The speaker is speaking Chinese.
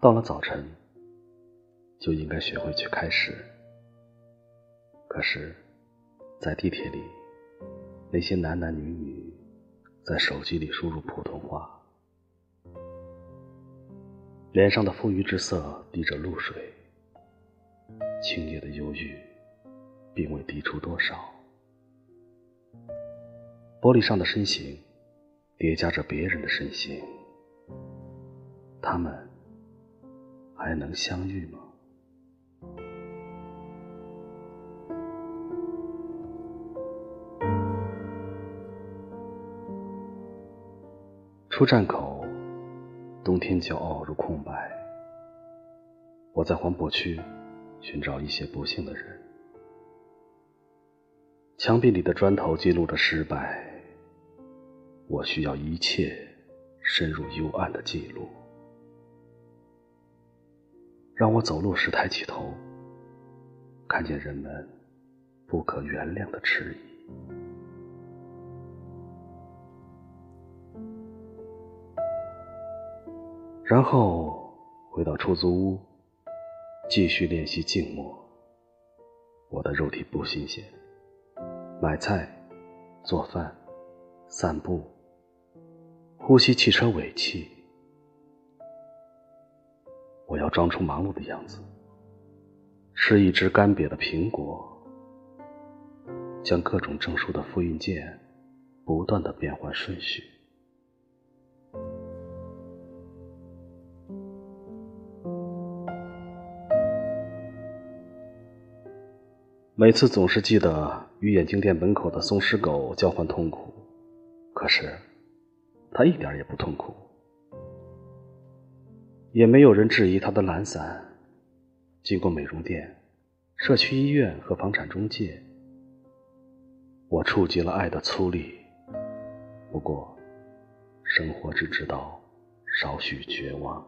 到了早晨，就应该学会去开始。可是，在地铁里，那些男男女女在手机里输入普通话，脸上的富裕之色滴着露水，青冽的忧郁并未滴出多少。玻璃上的身形叠加着别人的身形，他们。还能相遇吗？出站口，冬天骄傲如空白。我在黄浦区寻找一些不幸的人。墙壁里的砖头记录着失败。我需要一切深入幽暗的记录。让我走路时抬起头，看见人们不可原谅的迟疑。然后回到出租屋，继续练习静默。我的肉体不新鲜，买菜、做饭、散步、呼吸汽车尾气。我要装出忙碌的样子，吃一只干瘪的苹果，将各种证书的复印件不断的变换顺序。每次总是记得与眼镜店门口的松狮狗交换痛苦，可是它一点也不痛苦。也没有人质疑他的懒散。经过美容店、社区医院和房产中介，我触及了爱的粗粝。不过，生活只知道少许绝望。